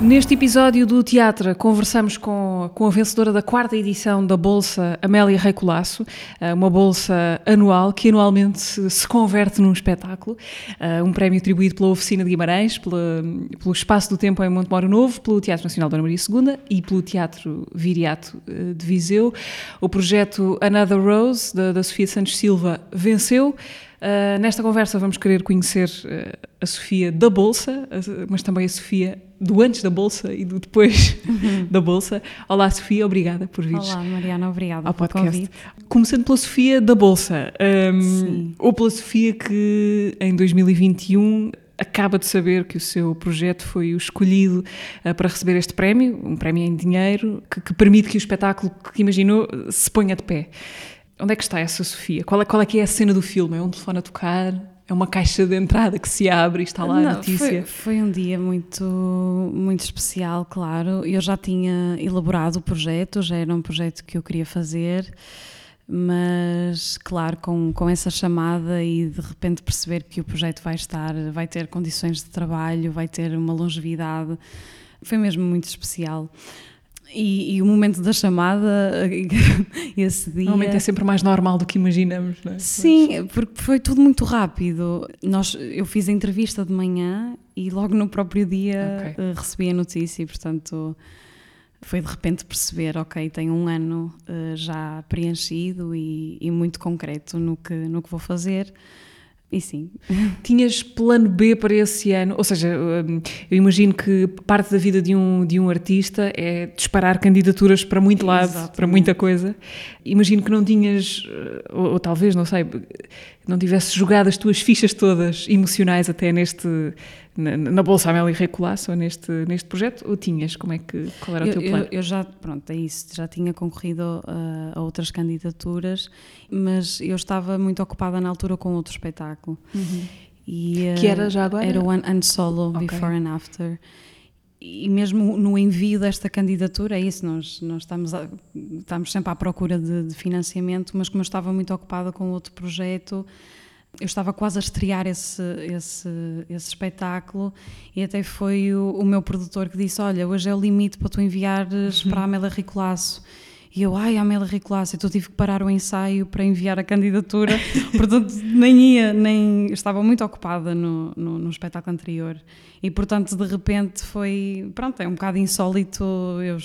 Neste episódio do Teatro, conversamos com, com a vencedora da quarta edição da Bolsa Amélia Rei Colasso, eh, uma bolsa anual que anualmente se, se converte num espetáculo, eh, um prémio atribuído pela Oficina de Guimarães, pela, pelo Espaço do Tempo em Montemoro Novo, pelo Teatro Nacional Dona Maria II e pelo Teatro Viriato eh, de Viseu. O projeto Another Rose, da, da Sofia Santos Silva, venceu. Uh, nesta conversa vamos querer conhecer uh, a Sofia da Bolsa, mas também a Sofia do antes da Bolsa e do depois uhum. da Bolsa. Olá Sofia, obrigada por vir. Olá Mariana, obrigada ao podcast. Convite. Começando pela Sofia da Bolsa, um, ou pela Sofia que em 2021 acaba de saber que o seu projeto foi o escolhido uh, para receber este prémio, um prémio em dinheiro, que, que, permite que o espetáculo que imaginou se ponha de pé. Onde é que está essa Sofia? Qual é, qual é que é a cena do filme? É um telefone a tocar? É uma caixa de entrada que se abre e está lá Não, a notícia? Foi, foi, um dia muito, muito especial, claro. Eu já tinha elaborado o projeto, já era um projeto que eu queria fazer, mas, claro, com, com essa chamada e de repente perceber que o projeto vai estar, vai ter condições de trabalho, vai ter uma longevidade, foi mesmo muito especial. E, e, o momento da chamada, esse dia. Normalmente é sempre mais normal do que imaginamos, não é? Sim, porque foi tudo muito rápido. Nós, eu fiz a entrevista de manhã e logo no próprio dia okay. uh, recebi a notícia, e portanto foi de repente perceber: ok, tenho um ano uh, já preenchido e, e, muito concreto no que, no que vou fazer. E sim. Tinhas plano B para esse ano? Ou seja, hum, eu imagino que parte da vida de um, de um artista é disparar candidaturas para muito lado, Exatamente. para muita coisa. Imagino que não tinhas, ou, ou talvez, não sei, não tivesses jogado as tuas fichas todas emocionais até neste na, na Bolsa Amélia Recolasso, neste, neste projeto, ou tinhas? Como é que, qual era o teu plano? Eu, eu, já, pronto, é isso, já tinha concorrido a, a, outras candidaturas, mas eu estava muito ocupada na altura com outro espetáculo. Uhum. E, que era já agora? Era o One Solo, okay. Before and After e mesmo no envio desta candidatura, é isso, nós, nós estamos, a, estamos sempre à procura de, de, financiamento, mas como eu estava muito ocupada com outro projeto, eu estava quase a estrear esse, esse, esse espetáculo e até foi o, o meu produtor que disse, olha, hoje é o limite para tu enviares uhum. para a Amélia Ricolasso. E eu, ai, Amélia Ricolasso, então tive que parar o ensaio para enviar a candidatura, portanto nem ia, nem estava muito ocupada no, no, no, espetáculo anterior. E portanto, de repente foi, pronto, é um bocado insólito. Eu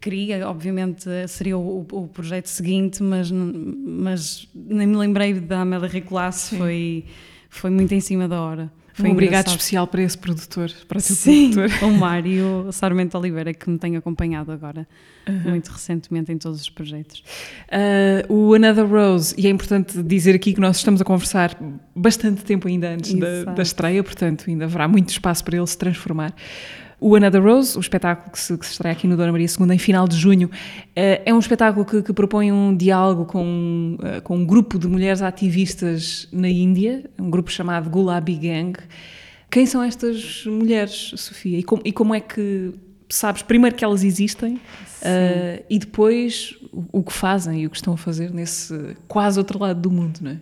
queria, obviamente, seria o, o projeto seguinte, mas, mas nem me lembrei da Amélia Ricolasso, foi, foi muito em cima da hora. Foi um obrigado especial para esse produtor, para o seu Sim, produtor. o Mário Sarmento Oliveira, que me tem acompanhado agora, uhum. muito recentemente em todos os projetos. Uh, o Another Rose, e é importante dizer aqui que nós estamos a conversar bastante tempo ainda antes da, da, estreia, portanto ainda haverá muito espaço para ele se transformar. O Another Rose, o espetáculo que se, que se estreia aqui no Dona Maria II em final de junho, eh, é um espetáculo que, que propõe um diálogo com, eh, com um grupo de mulheres ativistas na Índia, um grupo chamado Gulabi Gang. Quem são estas mulheres, Sofia? E como, e como é que sabes, primeiro que elas existem uh, e depois o, o, que fazem e o que estão a fazer nesse quase outro lado do mundo, não é?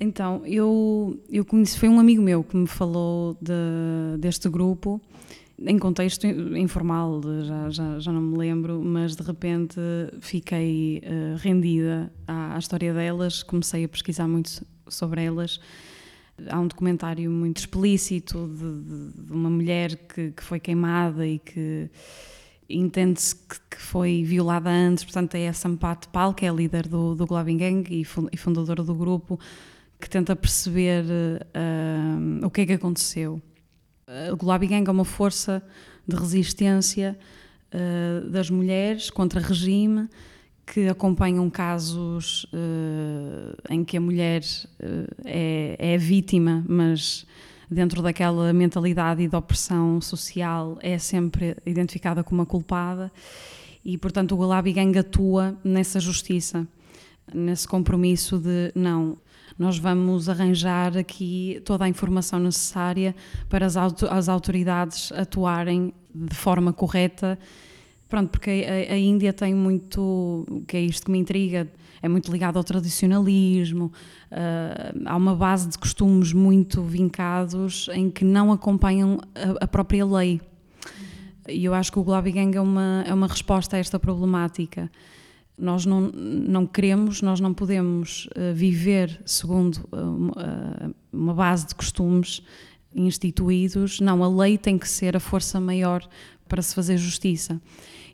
Então, eu, eu conheci, foi um amigo meu que me falou de, deste grupo em contexto informal, já, já, já não me lembro, mas de repente fiquei uh, rendida à, à, história delas, comecei a pesquisar muito sobre elas. Há um documentário muito explícito de, de, de uma mulher que, que, foi queimada e que entende-se que, que, foi violada antes, portanto é a Sampat Pal, que é a líder do, do Glavin Gang e, fundadora do grupo, que tenta perceber uh, o que é que aconteceu o Gulabi Gang é uma força de resistência uh, das mulheres contra regime que acompanham casos uh, em que a mulher uh, é, é vítima, mas dentro daquela mentalidade e de opressão social é sempre identificada como a culpada. E, portanto, o Gulabi Gang atua nessa justiça, nesse compromisso de não, nós vamos arranjar aqui toda a informação necessária para as, auto, as autoridades atuarem de forma correta Pronto, porque a, a, Índia tem muito, que é isto que me intriga, é muito ligado ao tradicionalismo, uh, há uma base de costumes muito vincados em que não acompanham a, a própria lei. E eu acho que o Gulabi Gang é uma, é uma resposta a esta problemática. Nós não, não queremos, nós não podemos uh, viver segundo uh, uma base de costumes instituídos. Não, a lei tem que ser a força maior para se fazer justiça.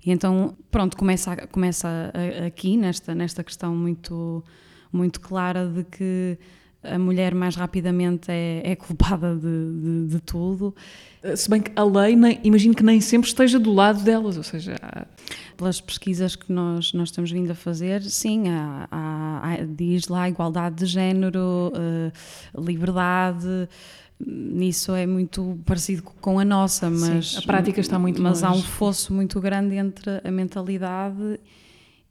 E então, pronto, começa, começa aqui, nesta, nesta questão muito, muito clara de que a mulher mais rapidamente é, é culpada de, de, de, tudo. Se bem que a lei, nem, imagino que nem sempre esteja do lado delas, ou seja... Há... Pelas pesquisas que nós, nós temos vindo a fazer, sim, há, há, diz lá igualdade de género, uh, liberdade nisso é muito parecido com a nossa, mas Sim, a prática está muito mas longe. há um fosso muito grande entre a mentalidade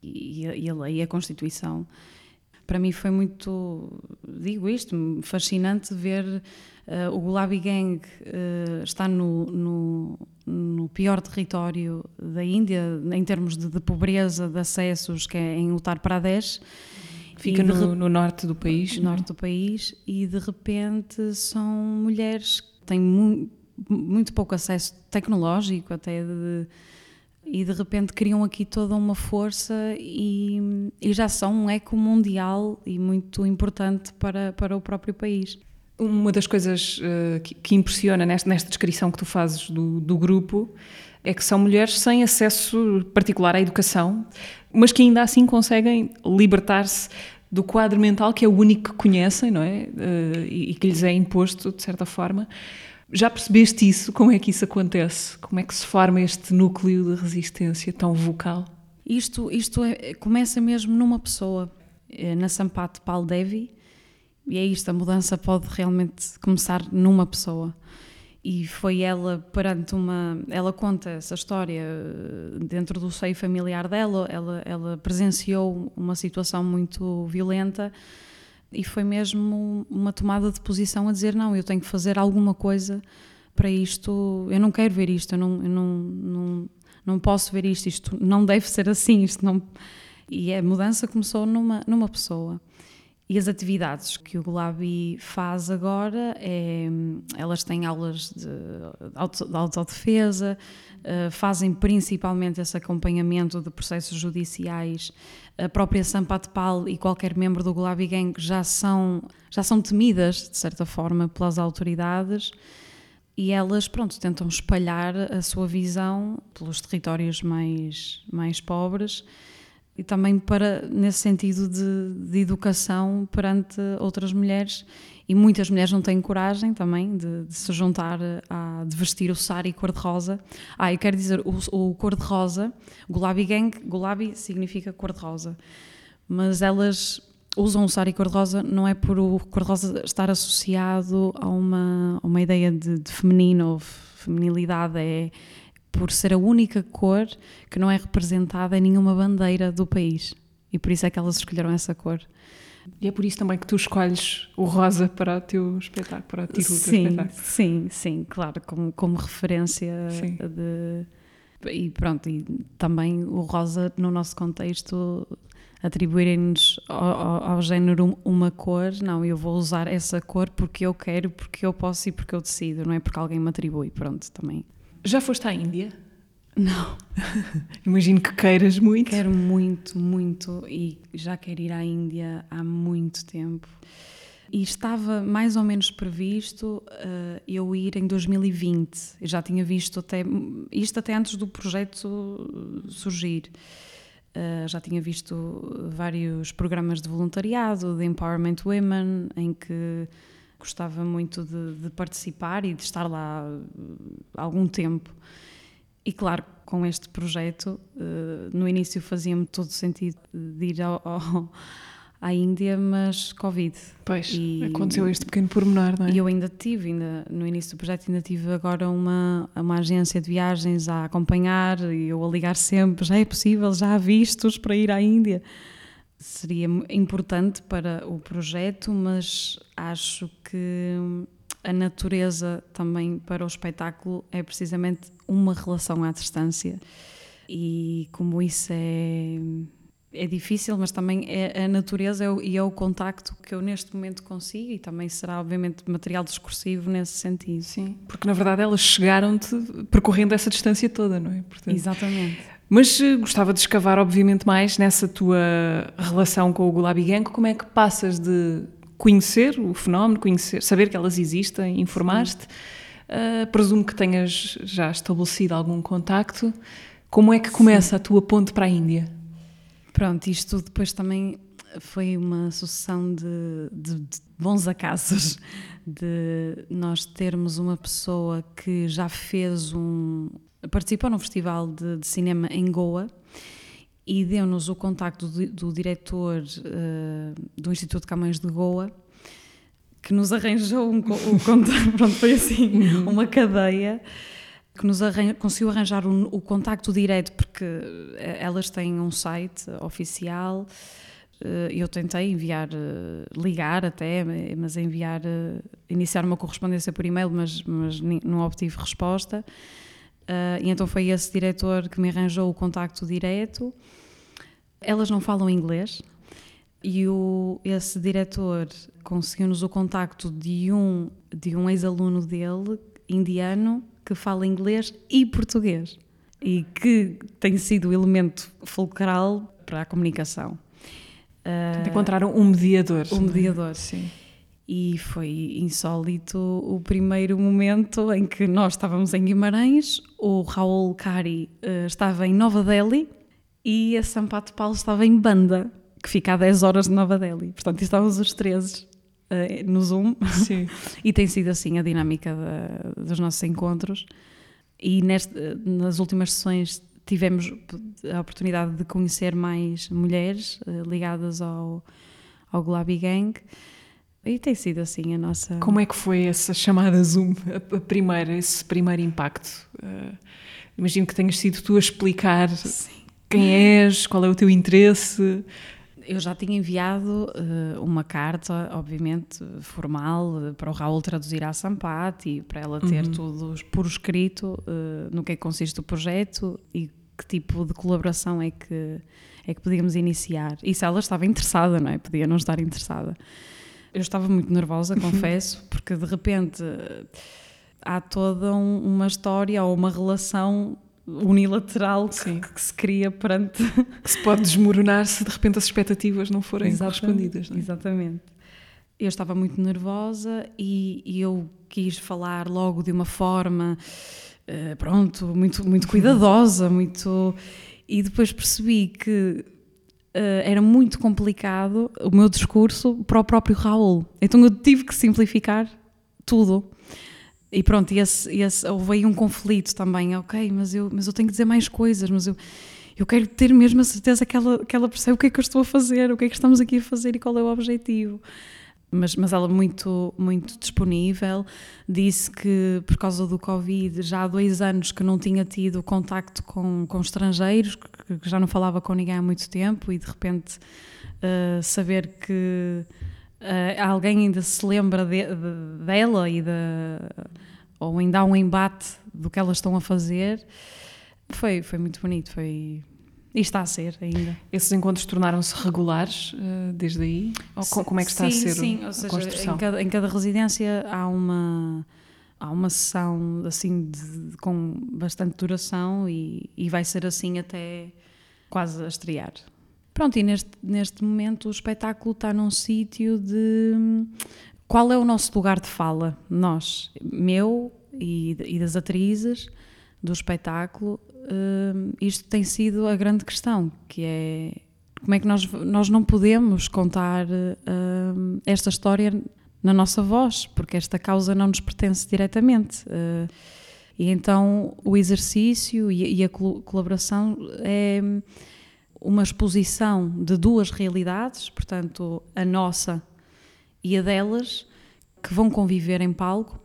e a, e a lei, a Constituição. Para mim foi muito, digo isto, fascinante ver uh, o Gulabi Gang uh, estar no, no, no, pior território da Índia em termos de, de pobreza, de acessos, que é em Uttar Pradesh Fica no, no, norte do país. Norte do país e de repente são mulheres que têm mu muito pouco acesso tecnológico até de, e de repente criam aqui toda uma força e, e, já são um eco mundial e muito importante para, para o próprio país. Uma das coisas uh, que, que, impressiona nesta, nesta descrição que tu fazes do, do grupo é que são mulheres sem acesso particular à educação, mas que ainda assim conseguem libertar-se do quadro mental que é o único que conhecem, não é? Uh, e, e, que lhes é imposto, de certa forma. Já percebeste isso? Como é que isso acontece? Como é que se forma este núcleo de resistência tão vocal? Isto, isto é, começa mesmo numa pessoa, é na Sampat Pal Devi, e é isto, a mudança pode realmente começar numa pessoa e foi ela perante uma ela conta essa história eh, dentro do seio familiar dela ela ela presenciou uma situação muito violenta e foi mesmo uma tomada de posição a dizer não eu tenho que fazer alguma coisa para isto eu não quero ver isto eu não eu não, não não posso ver isto isto não deve ser assim isto não. E a mudança começou numa numa pessoa. E as atividades que o Gulabi faz agora, é, elas têm aulas de, auto, de autodefesa, uh, fazem principalmente esse acompanhamento de processos judiciais. A própria Sampatpal e qualquer membro do Gulabi Gang já são, já são temidas, de certa forma, pelas autoridades e elas, pronto, tentam espalhar a sua visão pelos territórios mais, mais pobres e também para nesse sentido de, de, educação perante outras mulheres e muitas mulheres não têm coragem também de, de se juntar a de vestir o sari cor-de-rosa. Ah, eu quero dizer, o, o cor-de-rosa, Gulabi Gang, Gulabi significa cor-de-rosa, mas elas usam o sari cor-de-rosa não é por o cor-de-rosa estar associado a uma, uma ideia de, de feminino ou feminilidade, é por ser a única cor que não é representada em nenhuma bandeira do país. E por isso é que elas escolheram essa cor. E é por isso também que tu escolhes o rosa para o teu espetáculo, para o título sim, do espetáculo. Sim, sim, claro, como, como referência sim. de. E pronto, e também o rosa no nosso contexto atribuírem-nos ao, ao, ao, género uma cor, não, eu vou usar essa cor porque eu quero, porque eu posso e porque eu decido, não é porque alguém me atribui, pronto, também. Já foste à Índia? Não. Imagino que queiras muito. Quero muito, muito e já quero ir à Índia há muito tempo. E estava mais ou menos previsto uh, eu ir em 2020. Eu já tinha visto até isto até antes do projeto surgir. Uh, já tinha visto vários programas de voluntariado, de Empowerment Women, em que gostava muito de, de, participar e de estar lá algum tempo. E claro, com este projeto, uh, no início fazia-me todo sentido de ir ao, ao, à Índia, mas Covid. Pois, e, aconteceu este pequeno pormenor, não é? E eu ainda tive, ainda, no início do projeto, ainda tive agora uma, uma agência de viagens a acompanhar e eu a ligar sempre: já é possível, já há vistos para ir à Índia seria importante para o projeto, mas acho que a natureza também para o espetáculo é precisamente uma relação à distância. E como isso é é difícil, mas também é a natureza é o, e é o contacto que eu neste momento consigo e também será, obviamente, material discursivo nesse sentido. Sim, porque na verdade elas chegaram-te percorrendo essa distância toda, não é? Portanto, Exatamente. Mas uh, gostava de escavar, obviamente, mais nessa tua relação com o Gulabi Gang. Como é que passas de conhecer o fenómeno, conhecer, saber que elas existem, informar-te? Uh, presumo que tenhas já estabelecido algum contacto. Como é que começa Sim. a tua ponte para a Índia? Pronto, isto depois também foi uma sucessão de, de, de, bons acasos, de nós termos uma pessoa que já fez um. participou num festival de, de cinema em Goa e deu-nos o contacto do, do diretor uh, do Instituto Camões de Goa que nos arranjou um, o contato, pronto, foi assim, uhum. uma cadeia que nos conseguiu arranjar o, o contacto direto, porque eh, elas têm um site oficial. Eh, eu tentei enviar, eh, ligar até, mas enviar, iniciar uma correspondência por e-mail, mas, mas não obtive resposta. E então foi esse diretor que me arranjou o contacto direto. Elas não falam inglês, e o, esse diretor conseguiu-nos o contacto de um, de um ex-aluno dele, indiano, que fala inglês e português e que tem sido o elemento fulcral para a comunicação. Uh, encontraram um mediador. Um mediador, sim. E foi insólito o primeiro momento em que nós estávamos em Guimarães, o Raul Kari uh, estava em Nova Delhi e a Sampato Paulo estava em Banda, que fica a 10 horas de Nova Delhi. Portanto, estávamos os três uh, no Zoom. Sim. e tem sido assim a dinâmica dos nossos encontros. E neste, nas últimas sessões tivemos a oportunidade de conhecer mais mulheres uh, ligadas ao, ao Gulabi Gang. E tem sido assim a nossa. Como é que foi essa chamada Zoom, a, a primeira, esse primeiro impacto? Uh, imagino que tenhas sido tu a explicar Sim. quem és, qual é o teu interesse eu já tinha enviado uh, uma carta, obviamente, formal, uh, para o Raul traduzir à Sampati, para ela ter uhum. tudo por escrito uh, no que é que consiste o projeto e que tipo de colaboração é que, é que podíamos iniciar. E se ela estava interessada, não é? Podia não estar interessada. Eu estava muito nervosa, confesso, porque de repente há toda um, uma história ou uma relação unilateral que, que, se cria perante. Que se pode desmoronar se de repente as expectativas não forem exatamente, correspondidas. Não é? Exatamente. Eu estava muito nervosa e, e, eu quis falar logo de uma forma, uh, pronto, muito, muito cuidadosa, muito. E depois percebi que uh, era muito complicado o meu discurso para o próprio Raul. Então eu tive que simplificar tudo. E pronto, esse, esse, houve aí um conflito também, ok, mas eu, mas eu tenho que dizer mais coisas, mas eu, eu quero ter mesmo a certeza que ela, que ela percebe o que é que eu estou a fazer, o que é que estamos aqui a fazer e qual é o objetivo. Mas, mas ela muito, muito disponível, disse que por causa do Covid já há dois anos que não tinha tido contacto com, com estrangeiros, que, que já não falava com ninguém há muito tempo e de repente uh, saber que uh, alguém ainda se lembra de, de, dela e de, ou ainda há um embate do que elas estão a fazer. Foi, foi muito bonito, foi, e está a ser ainda. Esses encontros tornaram-se regulares uh, desde aí? Ou como é que está sim, a ser sim, ou seja, construção? Em cada, em cada residência há uma há uma sessão assim de, com bastante duração e, e vai ser assim até quase a estrear. Pronto, e neste, neste momento o espetáculo está num sítio de qual é o nosso lugar de fala, nós, meu e, e das atrizes do espetáculo, uh, isto tem sido a grande questão, que é como é que nós, nós não podemos contar uh, esta história na nossa voz, porque esta causa não nos pertence diretamente. Uh, e então o exercício e, e a colaboração é uma exposição de duas realidades, portanto, a nossa e a delas, que vão conviver em palco.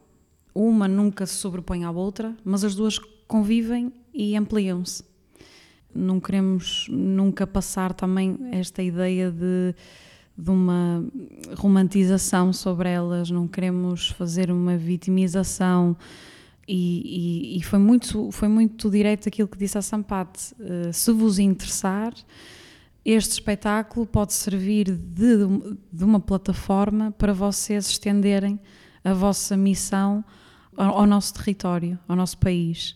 Uma nunca se sobrepõe à outra, mas as duas convivem e ampliam-se. Não queremos nunca passar também esta ideia de, de uma romantização sobre elas, não queremos fazer uma vitimização E, e, e, foi, muito, foi muito direito aquilo que disse a Sampate. Uh, se vos interessar, este espetáculo pode servir de, de uma plataforma para vocês estenderem a vossa missão ao, ao nosso território, ao nosso país.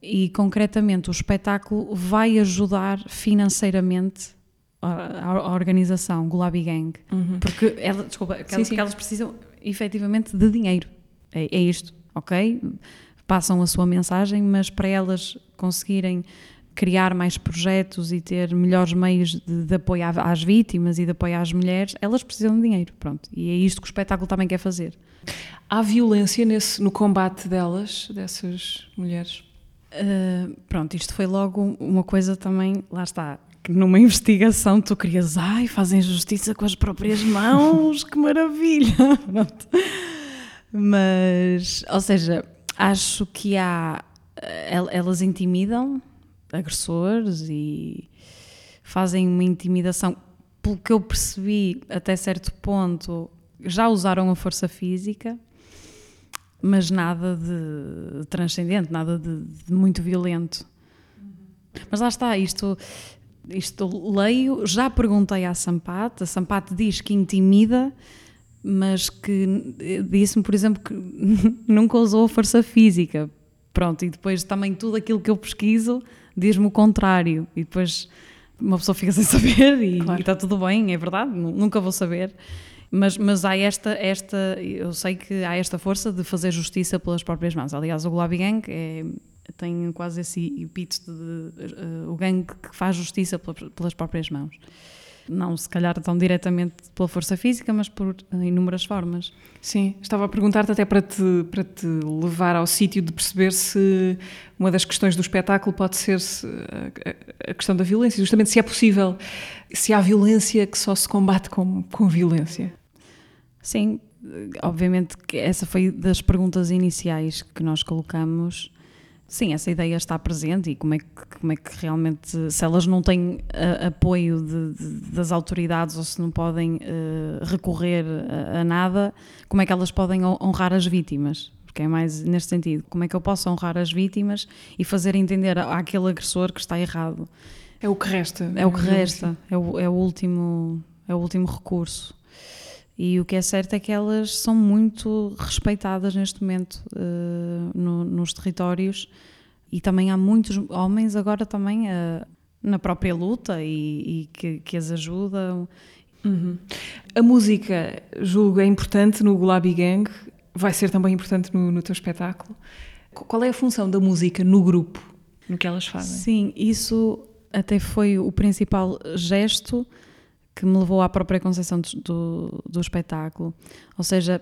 E concretamente, o espetáculo vai ajudar financeiramente a, a organização Gulabi Gang. Uhum. Porque, ela, desculpa, sim, sim. elas precisam efetivamente de dinheiro. É, é isto ok? Passam a sua mensagem, mas para elas conseguirem criar mais projetos e ter melhores meios de, de apoio às vítimas e de apoio às mulheres, elas precisam de dinheiro, pronto. E é isto que o espetáculo também quer fazer. Há violência nesse, no combate delas, dessas mulheres? Uh, pronto, isto foi logo uma coisa também, lá está, que numa investigação tu querias, ai, fazem justiça com as próprias mãos, que maravilha! Pronto. Mas, ou seja, acho que há. Elas intimidam agressores e fazem uma intimidação. Pelo que eu percebi, até certo ponto, já usaram a força física, mas nada de transcendente, nada de, de muito violento. Mas lá está, isto, isto leio, já perguntei à Sampate, a Sampate diz que intimida, mas que eh, disse-me, por exemplo, que nunca usou força física. Pronto, e depois também tudo aquilo que eu pesquiso diz-me o contrário. E depois uma pessoa fica sem saber e, claro. está tudo bem, é verdade, nunca vou saber. Mas, mas há esta, esta, eu sei que há esta força de fazer justiça pelas próprias mãos. Aliás, o Gulabi Gang é, tem quase esse epíteto de, de uh, o gangue que faz justiça pelas próprias mãos não se calhar tão diretamente pela força física, mas por inúmeras formas. Sim, estava a perguntar-te até para te, para te levar ao sítio de perceber se uma das questões do espetáculo pode ser a, a questão da violência, justamente se é possível, se há violência que só se combate com, com violência. Sim, obviamente que essa foi das perguntas iniciais que nós colocamos Sim, essa ideia está presente e como é que, como é que realmente, se elas não têm a, apoio de, de, das autoridades ou se não podem uh, recorrer a, a, nada, como é que elas podem honrar as vítimas? Porque é mais neste sentido, como é que eu posso honrar as vítimas e fazer entender àquele agressor que está errado? É o que resta. É o que resta, é o, é o, último, é o último recurso. E o que é certo é que elas são muito respeitadas neste momento uh, no, nos territórios e também há muitos homens agora também uh, na própria luta e, e que, que, as ajudam. Uhum. A música, julgo, é importante no Gulabi Gang, vai ser também importante no, no teu espetáculo. Qual é a função da música no grupo, no que elas fazem? Sim, isso até foi o principal gesto que me levou à própria concepção do, do, do espetáculo. Ou seja,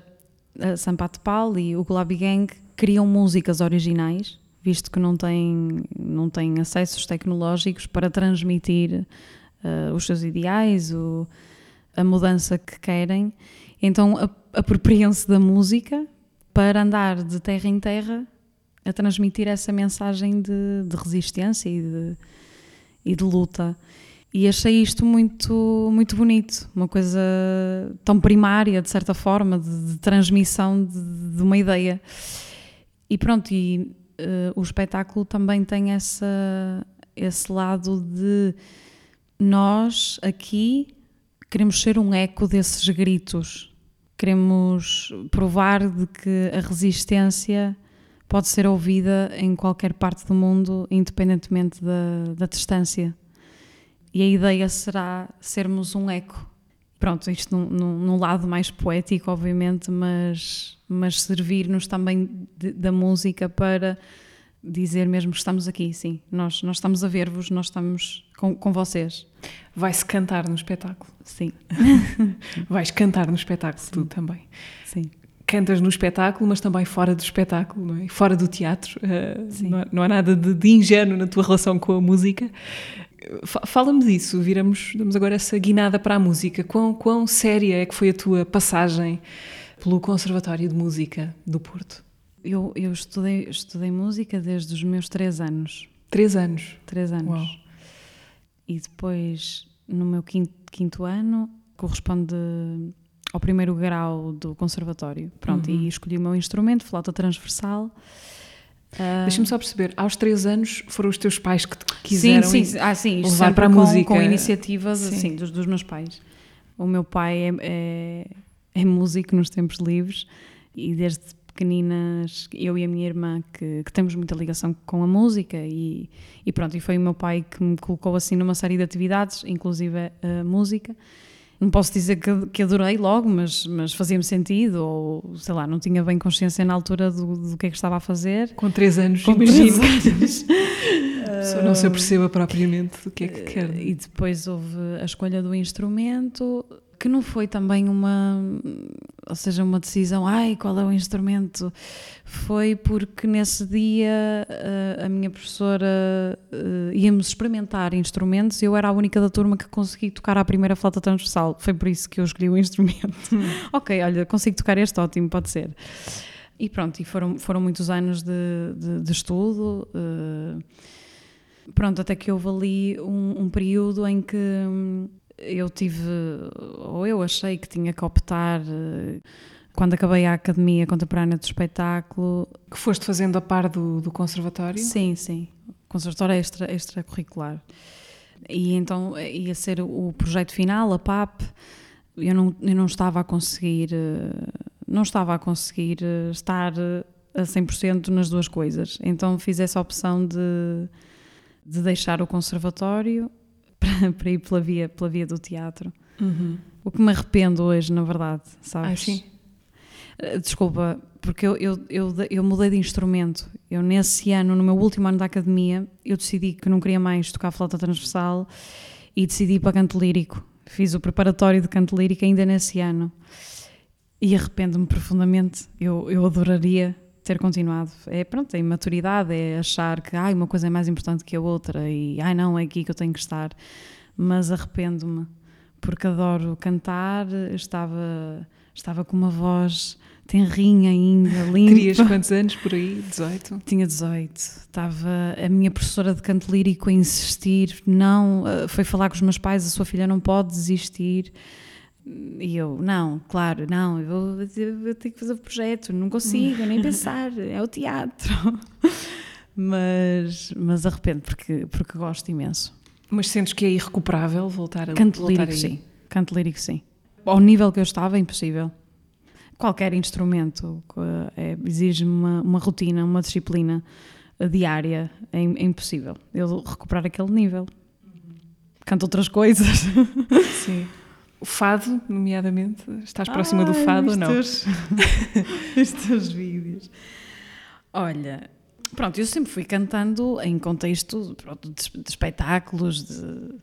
a Sampato Pal e o Gulabi Gang criam músicas originais, visto que não têm, não têm acessos tecnológicos para transmitir uh, os seus ideais, o, a mudança que querem. Então apropriam-se da música para andar de terra em terra a transmitir essa mensagem de, de resistência e de, e de luta. E achei isto muito, muito bonito, uma coisa tão primária, de certa forma, de, de transmissão de, de, uma ideia. E pronto, e uh, o espetáculo também tem essa, esse lado de nós aqui queremos ser um eco desses gritos, queremos provar de que a resistência pode ser ouvida em qualquer parte do mundo, independentemente da, da distância e a ideia será sermos um eco. Pronto, isto num, num, num lado mais poético, obviamente, mas, mas servir-nos também de, da música para dizer mesmo que estamos aqui, sim. Nós, nós estamos a ver-vos, nós estamos com, com vocês. Vai-se cantar no espetáculo? Sim. Vais cantar no espetáculo, sim. tu também? Sim. Cantas no espetáculo, mas também fora do espetáculo, não é? Fora do teatro. Uh, não, há, não, há nada de, de ingênuo na tua relação com a música. Fala-me disso, viramos, damos agora essa guinada para a música. Quão, quão séria é que foi a tua passagem pelo Conservatório de Música do Porto? Eu, eu estudei, estudei música desde os meus três anos. Três anos? Três anos. Uau. E depois, no meu quinto, quinto ano, corresponde ao primeiro grau do Conservatório. Pronto, uhum. e escolhi o meu instrumento, flauta transversal. Ah, Deixa-me só perceber, aos três anos foram os teus pais que te quiseram sim, sim, ah, sim, levar para a com, música. com iniciativas Sim. assim, dos, dos meus pais. O meu pai é, é, é músico nos tempos livres e desde pequeninas, eu e a minha irmã, que, que temos muita ligação com a música e, e pronto, e foi o meu pai que me colocou assim numa série de atividades, inclusive a música. Não posso dizer que, que adorei logo, mas, mas fazia-me sentido, ou sei lá, não tinha bem consciência na altura do, do que é que estava a fazer. Com três anos, Com três anos. Pessoa não se aperceba propriamente do que é que quer. E depois houve a escolha do instrumento, que não foi também uma, ou seja, uma decisão, ai, qual é o instrumento? Foi porque nesse dia eh, a minha professora eh, íamos experimentar instrumentos e eu era a única da turma que consegui tocar a primeira flauta transversal. Foi por isso que eu escolhi o instrumento. ok, olha, consigo tocar este, ótimo, pode ser. E pronto, e foram, foram muitos anos de, de, de estudo. eh, Pronto, até que houve ali um, um período em que hum, eu tive, ou eu achei que tinha que optar, eh, quando acabei a Academia Contemporânea do Espetáculo. Que foste fazendo a par do, do conservatório? Sim, sim. Conservatório extra, extracurricular. E então eh, ia ser o projeto final, a PAP. Eu não, eu não estava a conseguir, eh, não estava a conseguir estar a 100% nas duas coisas. Então fiz essa opção de, de deixar o conservatório para, para ir pela via, pela via do teatro. Uhum. O que me arrependo hoje, na verdade, sabes? Ah, sim. Uh, Desculpa, porque eu, eu, eu, eu mudei de instrumento. Eu, nesse ano, no meu último ano da academia, eu decidi que não queria mais tocar flauta transversal e decidi ir para canto lírico. Fiz o preparatório de canto lírico ainda nesse ano. E arrependo-me profundamente. Eu, eu adoraria ter continuado. É pronto, é imaturidade, é achar que ai, uma coisa é mais importante que a outra e ai não, é aqui que eu tenho que estar. Mas arrependo-me, porque adoro cantar, estava, estava com uma voz tenrinha ainda, limpa. Terias quantos anos por aí? 18? Tinha 18. Estava a minha professora de canto lírico a insistir, não, eh, foi falar com os meus pais, a sua filha não pode desistir. E eu, não, claro, não, eu, vou, eu, tenho que fazer o projeto, não consigo nem pensar, é o teatro. Mas, mas arrependo porque, porque gosto imenso. Mas sentes que é irrecuperável voltar a Canto voltar lírico, aí? sim. Canto lírico, sim. Ao nível que eu estava, é impossível. Qualquer instrumento é, exige uma, uma rotina, uma disciplina eh, diária. É, é impossível eu recuperar aquele nível. Canto outras coisas. Sim. O fado, nomeadamente, estás próxima do Ai, fado ou não? teus- os teus vídeos. Olha, pronto, eu sempre fui cantando em contexto pronto, de, de espetáculos, de-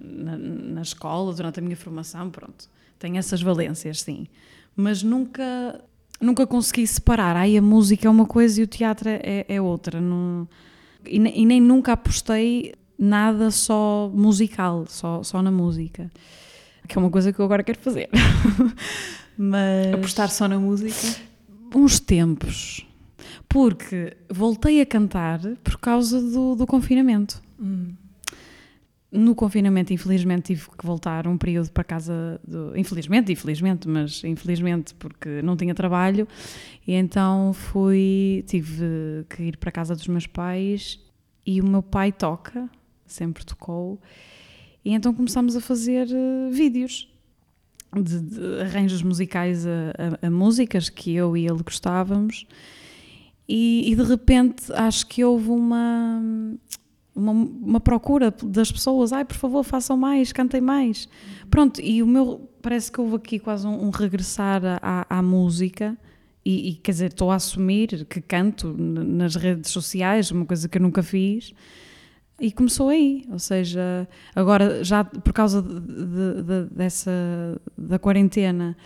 na, na escola, durante a minha formação, pronto. Tenho essas valências, sim. Mas nunca, nunca consegui separar. Ai, a música é uma coisa e o teatro é, é outra. Não, e, e nem nunca apostei nada só musical, só, só na música. Que é uma coisa que eu agora quero fazer. Mas Apostar só na música? uns tempos. Porque voltei a cantar por causa do, do confinamento. Hum. No confinamento, infelizmente, tive que voltar um período para casa. Do, infelizmente, infelizmente, mas infelizmente porque não tinha trabalho. E então fui. Tive que ir para a casa dos meus pais e o meu pai toca, sempre tocou. E então começámos a fazer eh, vídeos de, de arranjos musicais a, a- a músicas que eu e ele gostávamos. E, e de repente acho que houve uma, uma, uma procura das pessoas, ai por favor façam mais, cantem mais. Pronto, e o meu, parece que houve aqui quase um, um regressar à, à música e, e, quer dizer, estou a assumir que canto nas redes sociais, uma coisa que eu nunca fiz. E começou aí, ou seja, agora já por causa de- de- de- dessa da quarentena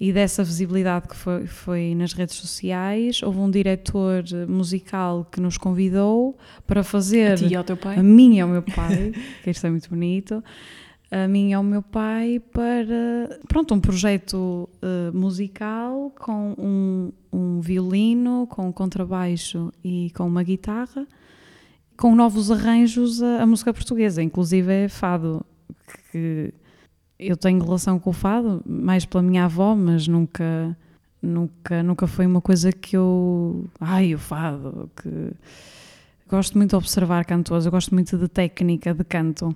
e dessa visibilidade que foi, foi nas redes sociais, houve um diretor musical que nos convidou para fazer A ti e ao teu pai? a mim e ao meu pai, que isto é muito bonito, a mim e ao meu pai para, pronto, um projeto eh, musical com um, um violino, com um contrabaixo e com uma guitarra, com novos arranjos a, a música portuguesa, inclusive é fado, que eu tenho relação com o fado, mais pela minha avó, mas nunca nunca, nunca foi uma coisa que eu. Ai, o fado, que. Gosto muito de observar cantores, eu gosto muito de técnica de canto.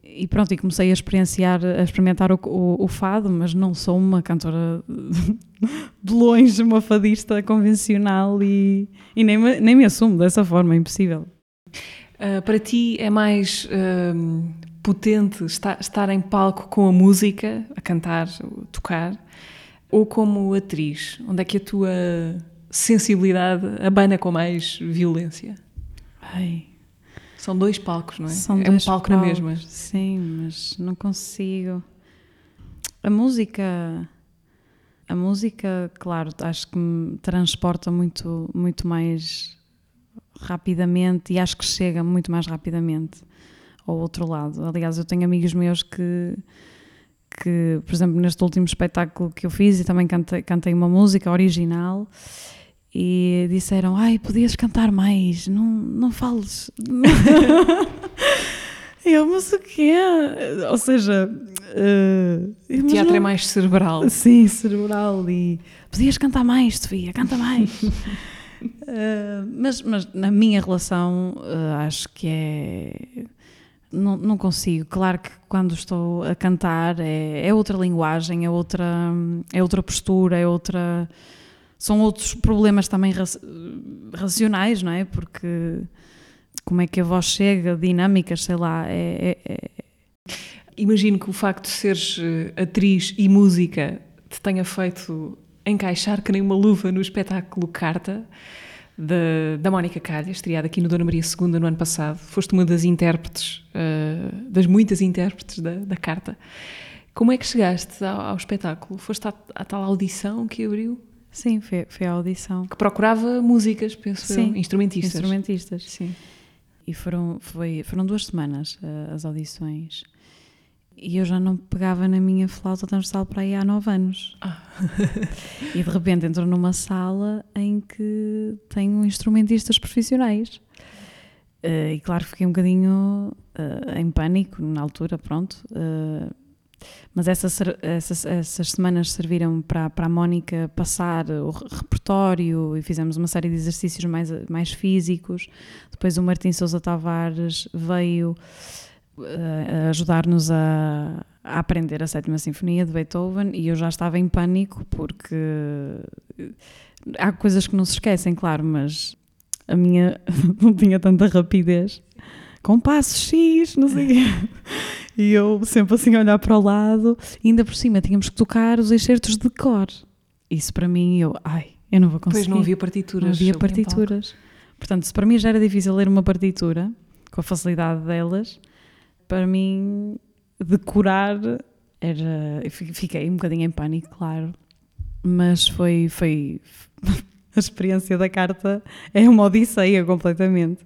E pronto, e comecei a experienciar, a experimentar o, o, o fado, mas não sou uma cantora de longe, uma fadista convencional e, e nem, me, nem me assumo dessa forma, é impossível. Uh, para ti é mais uh, potente estar, estar em palco com a música, a cantar, a tocar, ou como atriz? Onde é que a tua sensibilidade abana com mais violência? Ai. São dois palcos, não é? São é dois um palco palcos, na mesma. Sim, mas não consigo. A música. A música, claro, acho que me transporta muito, muito mais rapidamente e acho que chega muito mais rapidamente ao outro lado. Aliás, eu tenho amigos meus que, que por exemplo, neste último espetáculo que eu fiz e também cantei, cantei uma música original e disseram: Ai, podias cantar mais, não, não fales. eu, mas o quê? Ou seja, uh, o teatro não... é mais cerebral. Sim, cerebral. E podias cantar mais, Sofia, canta mais. mas, mas na minha relação, uh, acho que é. Não, não consigo. Claro que quando estou a cantar é, é outra linguagem, é outra, é outra postura, é outra são outros problemas também racionais, não é? Porque como é que a voz chega, dinâmicas, sei lá, é, é, é... Imagino que o facto de seres eh, atriz e música te tenha feito encaixar que nem uma luva no espetáculo Carta da, da Mónica Calha, estreado aqui no Dona Maria II no ano passado. Foste uma das intérpretes, uh, das muitas intérpretes da, da Carta. Como é que chegaste ao, ao espetáculo? Foste à, à tal audição que abriu? Sim, foi, foi a audição. Que procurava músicas, penso Sim, eu, instrumentistas. Instrumentistas. Sim. E foram, foi, foram duas semanas uh, as audições. E eu já não pegava na minha flauta transversal para aí há nove anos. Ah. e de repente entro numa sala em que tenho instrumentistas profissionais. Uh, e claro, fiquei um bocadinho uh, em pânico na altura, pronto. Uh, mas essas, essas, essas semanas serviram para, para a Mónica passar o repertório e fizemos uma série de exercícios mais, mais físicos. Depois o Martim Sousa Tavares veio ajudar-nos a, a, aprender a Sétima Sinfonia de Beethoven e eu já estava em pânico porque há coisas que não se esquecem, claro, mas a minha não tinha tanta rapidez. Com passos X, não sei. E eu sempre assim a olhar para o lado, e ainda por cima tínhamos que tocar os excertos de cor. Isso para mim, eu, ai, eu não vou conseguir. Pois não havia partituras. Não havia partituras. Portanto, se para mim já era difícil ler uma partitura, com a facilidade delas, para mim, decorar era. Fiquei um bocadinho em pânico, claro. Mas foi. foi a experiência da carta é uma odisseia completamente.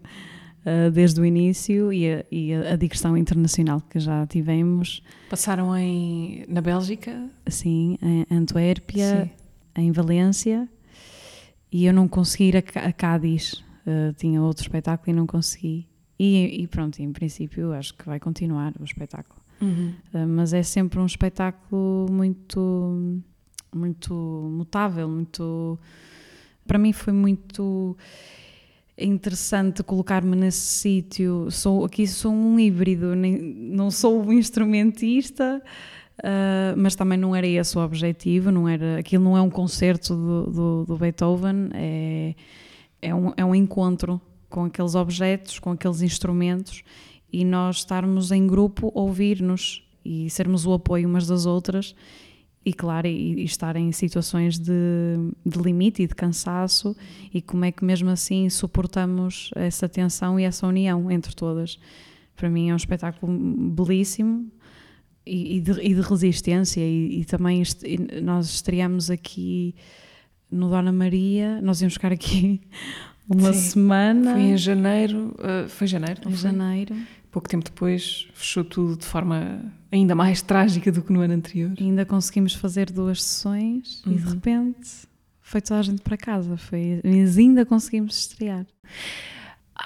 Uh, desde o início e a, e a, digressão internacional que já tivemos. Passaram em, na Bélgica? Sim, em Antuérpia, Sim. em Valência e eu não consegui ir a, a Cádiz. Uh, tinha outro espetáculo e não consegui. E, e, pronto, em princípio acho que vai continuar o espetáculo. Uhum. Uh, mas é sempre um espetáculo muito, muito mutável, muito. Para mim foi muito interessante colocar-me nesse sítio. Sou aqui sou um híbrido, nem, não sou um instrumentista, uh, mas também não era esse o objetivo. Não era, aquilo não é um concerto do, do, do Beethoven, é, é, um, é um encontro com aqueles objetos, com aqueles instrumentos e nós estarmos em grupo, ouvir-nos e sermos o apoio umas das outras e claro, e, e, estar em situações de, de, limite e de cansaço e como é que mesmo assim suportamos essa tensão e essa união entre todas. Para mim é um espetáculo belíssimo e, de, e de, resistência e, também este, nós estreamos aqui no Dona Maria, nós íamos ficar aqui uma Sim, semana. Foi em janeiro, uh, foi janeiro, não em foi? janeiro pouco tempo depois fechou tudo de forma ainda mais trágica do que no ano anterior. E ainda conseguimos fazer duas sessões uhum. e de uhum. repente foi toda a gente para casa, foi, mas ainda conseguimos estrear.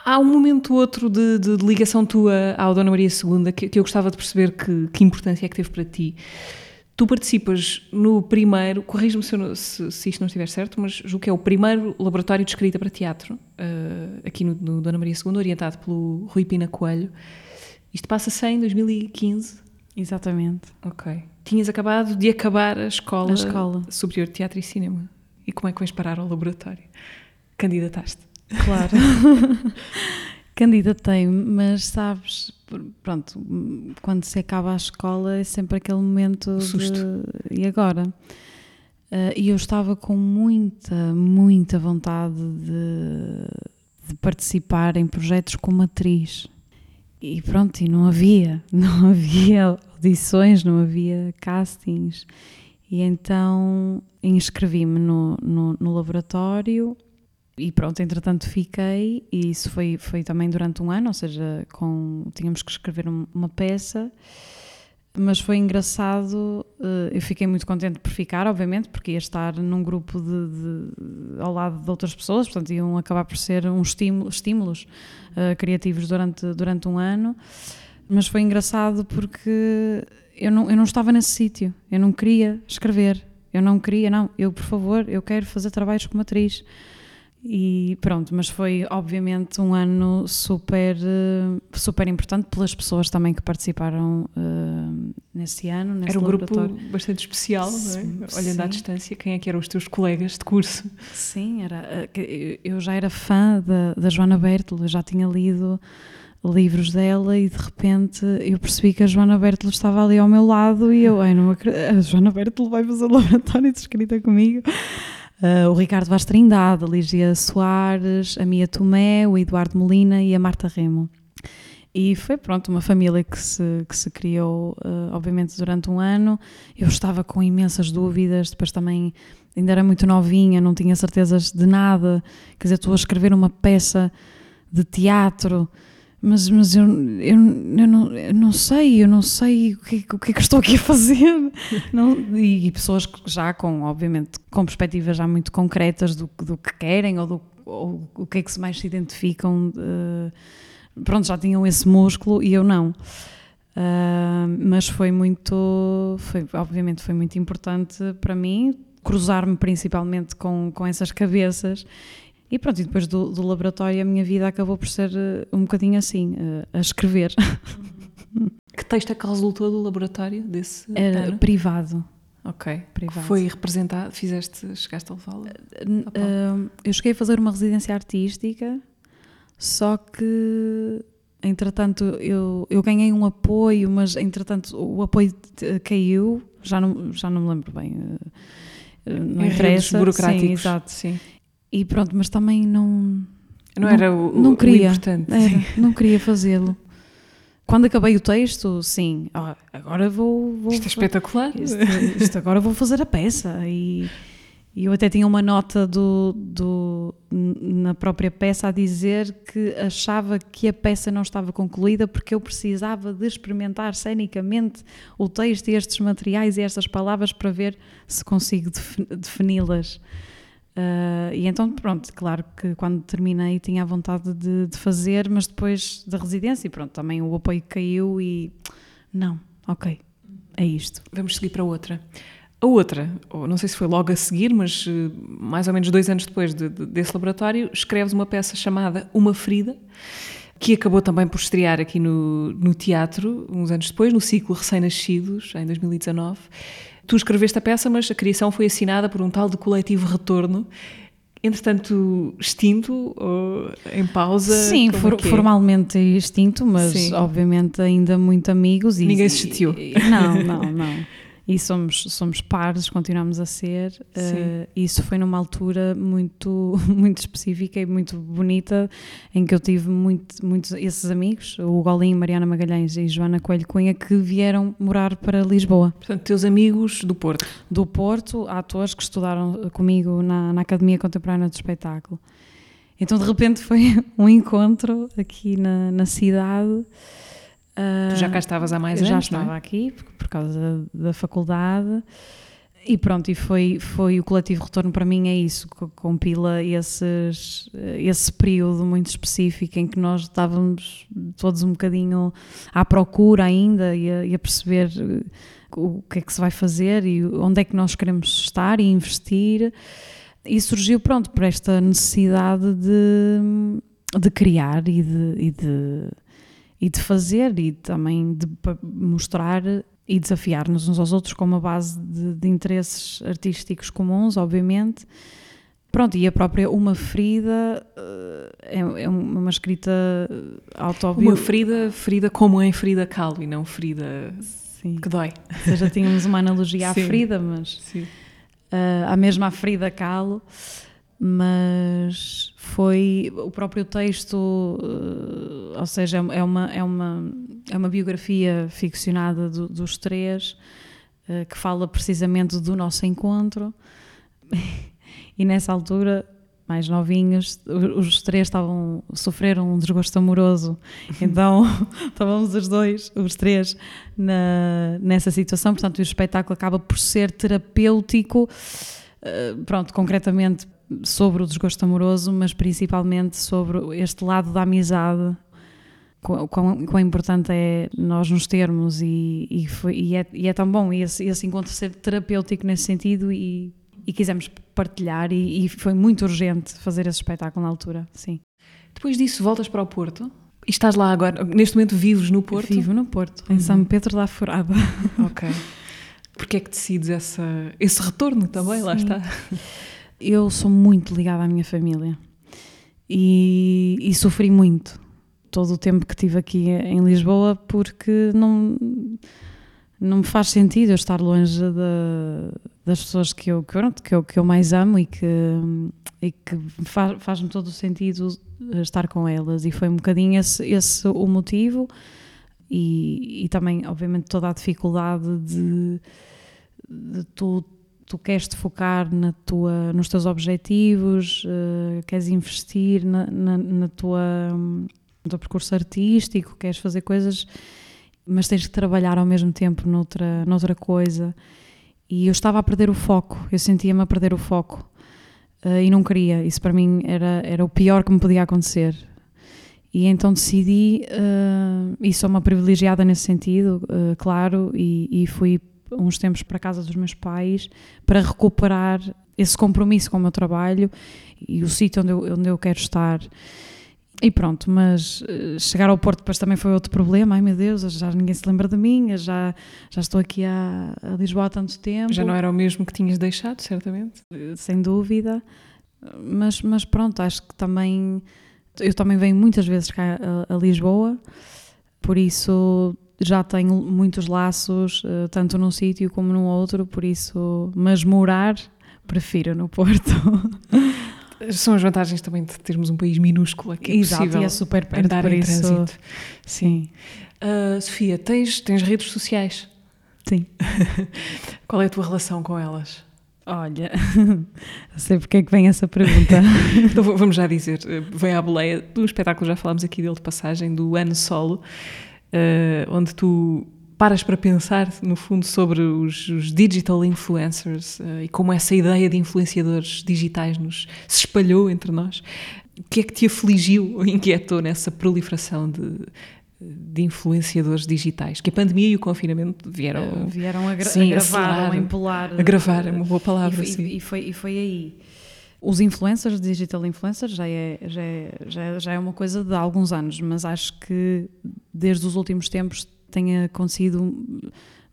Há um momento outro de, de, ligação tua ao Dona Maria II que, que eu gostava de perceber que, que importância é que teve para ti. Tu participas no primeiro, corrijo-me se, se, se, isto não estiver certo, mas julgo que é o primeiro laboratório de escrita para teatro, uh, aqui no, no, Dona Maria II, orientado pelo Rui Pina Coelho. Isto passa-se em 2015? Exatamente. Ok. Tinhas acabado de acabar a escola, a escola. Superior de Teatro e Cinema. E como é que vais parar ao laboratório? Candidataste? Claro. Candidatei-me, mas sabes, pronto, quando se acaba a escola é sempre aquele momento de. E agora? Uh, e eu estava com muita, muita vontade de, de, participar em projetos como atriz. E pronto, e não havia, não havia audições, não havia castings. E então inscrevi-me no, no, no laboratório e pronto, entretanto fiquei e isso foi, foi também durante um ano, ou seja, com, tínhamos que escrever uma peça, mas foi engraçado, eh, eu fiquei muito contente por ficar, obviamente, porque ia estar num grupo de, de ao lado de outras pessoas, portanto iam acabar por ser uns estímulo, estímulos uh, criativos durante, durante um ano, mas foi engraçado porque eu não, eu não estava nesse sítio, eu não queria escrever, eu não queria, não, eu por favor, eu quero fazer trabalhos como atriz, e pronto, mas foi obviamente um ano super, eh, super importante pelas pessoas também que participaram uh, nesse ano. Nesse Era um grupo bastante especial, não é? Olhando à distância, quem é que eram os teus colegas de curso? Sim, era, eh, eu já era fã da, da Joana Bertolo, já tinha lido livros dela e de repente eu percebi que a Joana Bertolo estava ali ao meu lado e eu, ai, não acredito, a Joana Bertolo vai fazer laboratório de escrita comigo. Uh, o Ricardo Vaz Trindade, a Lígia Soares, a Mia Tomé, o Eduardo Molina e a Marta Remo. E foi, pronto, uma família que se, que se criou, uh, obviamente, durante um ano. Eu estava com imensas dúvidas, depois também ainda era muito novinha, não tinha certezas de nada. Quer dizer, estou a escrever uma peça de teatro mas, mas eu, eu, eu, não, eu não sei, eu não sei o que, o que é que estou aqui a fazer. Não, e, e, pessoas já com, obviamente, com perspectivas já muito concretas do, do que querem ou, do, ou o que é que mais se identificam, uh, pronto, já tinham esse músculo e eu não. Uh, mas foi muito, foi, obviamente foi muito importante para mim cruzar-me principalmente com, com essas cabeças e pronto, e depois do, do, laboratório a minha vida acabou por ser uh, um bocadinho assim, uh, a escrever. Que texto é que resultou do laboratório desse Era ano? privado. Ok. Privado. Foi representado, fizeste, chegaste a levá-lo? Uh, eu cheguei a fazer uma residência artística, só que entretanto eu, eu ganhei um apoio, mas entretanto o apoio caiu, já não, já não me lembro bem. Não em interessa. burocráticos. Sim, exato. Sim. E pronto, mas também não. Não, não era o, não queria, o importante. Era, não queria fazê-lo. Quando acabei o texto, sim, agora vou. vou isto é espetacular. Isto, isto, agora vou fazer a peça. E, e eu até tinha uma nota do, do, na própria peça a dizer que achava que a peça não estava concluída porque eu precisava de experimentar cenicamente o texto e estes materiais e estas palavras para ver se consigo defini-las. Uh, e então, pronto, claro que quando terminei tinha a vontade de, de, fazer, mas depois da residência, e pronto, também o apoio caiu e não, ok, é isto. Vamos seguir para outra. A outra, ou não sei se foi logo a seguir, mas uh, mais ou menos dois anos depois de, de, desse laboratório, escreves uma peça chamada Uma Ferida, que acabou também por estrear aqui no, no teatro, uns anos depois, no ciclo Recém-Nascidos, em 2019 Tu escreveste a peça, mas a criação foi assinada por um tal de coletivo Retorno. Entretanto, extinto ou em pausa? Sim, for, é? formalmente extinto, mas Sim. obviamente ainda muito amigos. E, Ninguém se chateou. Não, não, não e somos, somos pares, continuamos a ser. Uh, isso foi numa altura muito, muito específica e muito bonita, em que eu tive muito, muitos esses amigos, o Golinho, Mariana Magalhães e Joana Coelho Cunha, que vieram morar para Lisboa. Portanto, teus amigos do Porto? Do Porto, atores que estudaram comigo na, na Academia Contemporânea do Espetáculo. Então, de repente, foi um encontro aqui na, na cidade tu já cá estavas há mais anos? Já estava é? aqui por, por causa da, da, faculdade E pronto, e foi, foi o coletivo retorno para mim é isso, compila esses, esse período muito específico em que nós estávamos todos um bocadinho à procura ainda e a, e a perceber o que é que se vai fazer e onde é que nós queremos estar e investir. E surgiu, pronto, por esta necessidade de, de criar e de, e de, e de fazer e também de mostrar e desafiar-nos uns aos outros com uma base de, de, interesses artísticos comuns, obviamente. Pronto, e a própria Uma Ferida eh, é, é uma escrita autobiográfica. Uma ferida, ferida como em Frida Kahlo e não ferida Sim. que dói. Ou seja, tínhamos uma analogia à Frida, mas Sim. Uh, a mesma Frida Kahlo mas foi o próprio texto, uh, ou seja, é uma, é uma, é uma biografia ficcionada do, dos três uh, que fala precisamente do nosso encontro. e nessa altura, mais novinhos, os três estavam sofreram um desgosto amoroso, então estávamos os dois, os três, na, nessa situação. Portanto, o espetáculo acaba por ser terapêutico. Uh, pronto, concretamente sobre o desgosto amoroso, mas principalmente sobre este lado da amizade. Quão, quão, importante é nós nos termos e, e, foi, e, é, e é, tão bom esse, esse encontro ser terapêutico nesse sentido e, e quisemos partilhar e, foi muito urgente fazer esse espetáculo na altura, sim. Depois disso voltas para o Porto e estás lá agora, neste momento vives no Porto? Vivo no Porto, em uhum. São Pedro da Furada. Ok. Porquê é que decides essa, esse retorno também, sim. lá está? Eu sou muito ligada à minha família. E, e, sofri muito todo o tempo que tive aqui em Lisboa porque não, não me faz sentido eu estar longe das pessoas que eu, que, eu, que eu mais amo e que, e que faz, faz-me todo o sentido estar com elas. E foi um bocadinho esse, esse o motivo. E, e também obviamente toda a dificuldade de, de tu queres te focar na tua, nos teus objetivos, uh, queres investir na, na, na tua, no teu percurso artístico, queres fazer coisas, mas tens que trabalhar ao mesmo tempo noutra, noutra coisa. E eu estava a perder o foco, eu sentia-me a perder o foco uh, e não queria. Isso para mim era, era o pior que me podia acontecer. E então decidi, uh, e sou uma privilegiada nesse sentido, uh, claro, e, e fui uns tempos para a casa dos meus pais para recuperar esse compromisso com o meu trabalho e o sítio onde eu, onde eu quero estar. E pronto, mas uh, chegar ao Porto depois também foi outro problema. Ai meu Deus, já ninguém se lembra de mim, já, já estou aqui a, a Lisboa há tanto tempo. Já não era o mesmo que tinhas deixado, certamente. Uh, sem dúvida. Mas, mas pronto, acho que também. Eu também venho muitas vezes cá a, a Lisboa, por isso já tenho muitos laços, uh, tanto num sítio como no outro, por isso, mas morar, prefiro no Porto. São as vantagens também de termos um país minúsculo aqui. É Exato, possível e é super perto andar por em isso. trânsito. Sim. Uh, Sofia, tens, tens redes sociais? Sim. Qual é a tua relação com elas? Olha, não sei porque é que vem essa pergunta. então vamos já dizer, eh, vem à boleia do espetáculo, já falámos aqui dele de passagem, do ano solo uh, onde tu paras para pensar, no fundo, sobre os, os digital influencers uh, e como essa ideia de influenciadores digitais nos se espalhou entre nós. O que é que te afligiu ou inquietou nessa proliferação de, de influenciadores digitais? Que a pandemia e o confinamento vieram, uh, vieram a, gra sim, a gravar, a empolar. A gravar, é uma boa palavra. E, sim. e, foi, e foi aí. Os influencers, digital influencers, já é, já, é, já, é, já é uma coisa de alguns anos, mas acho que desde os últimos tempos tem acontecido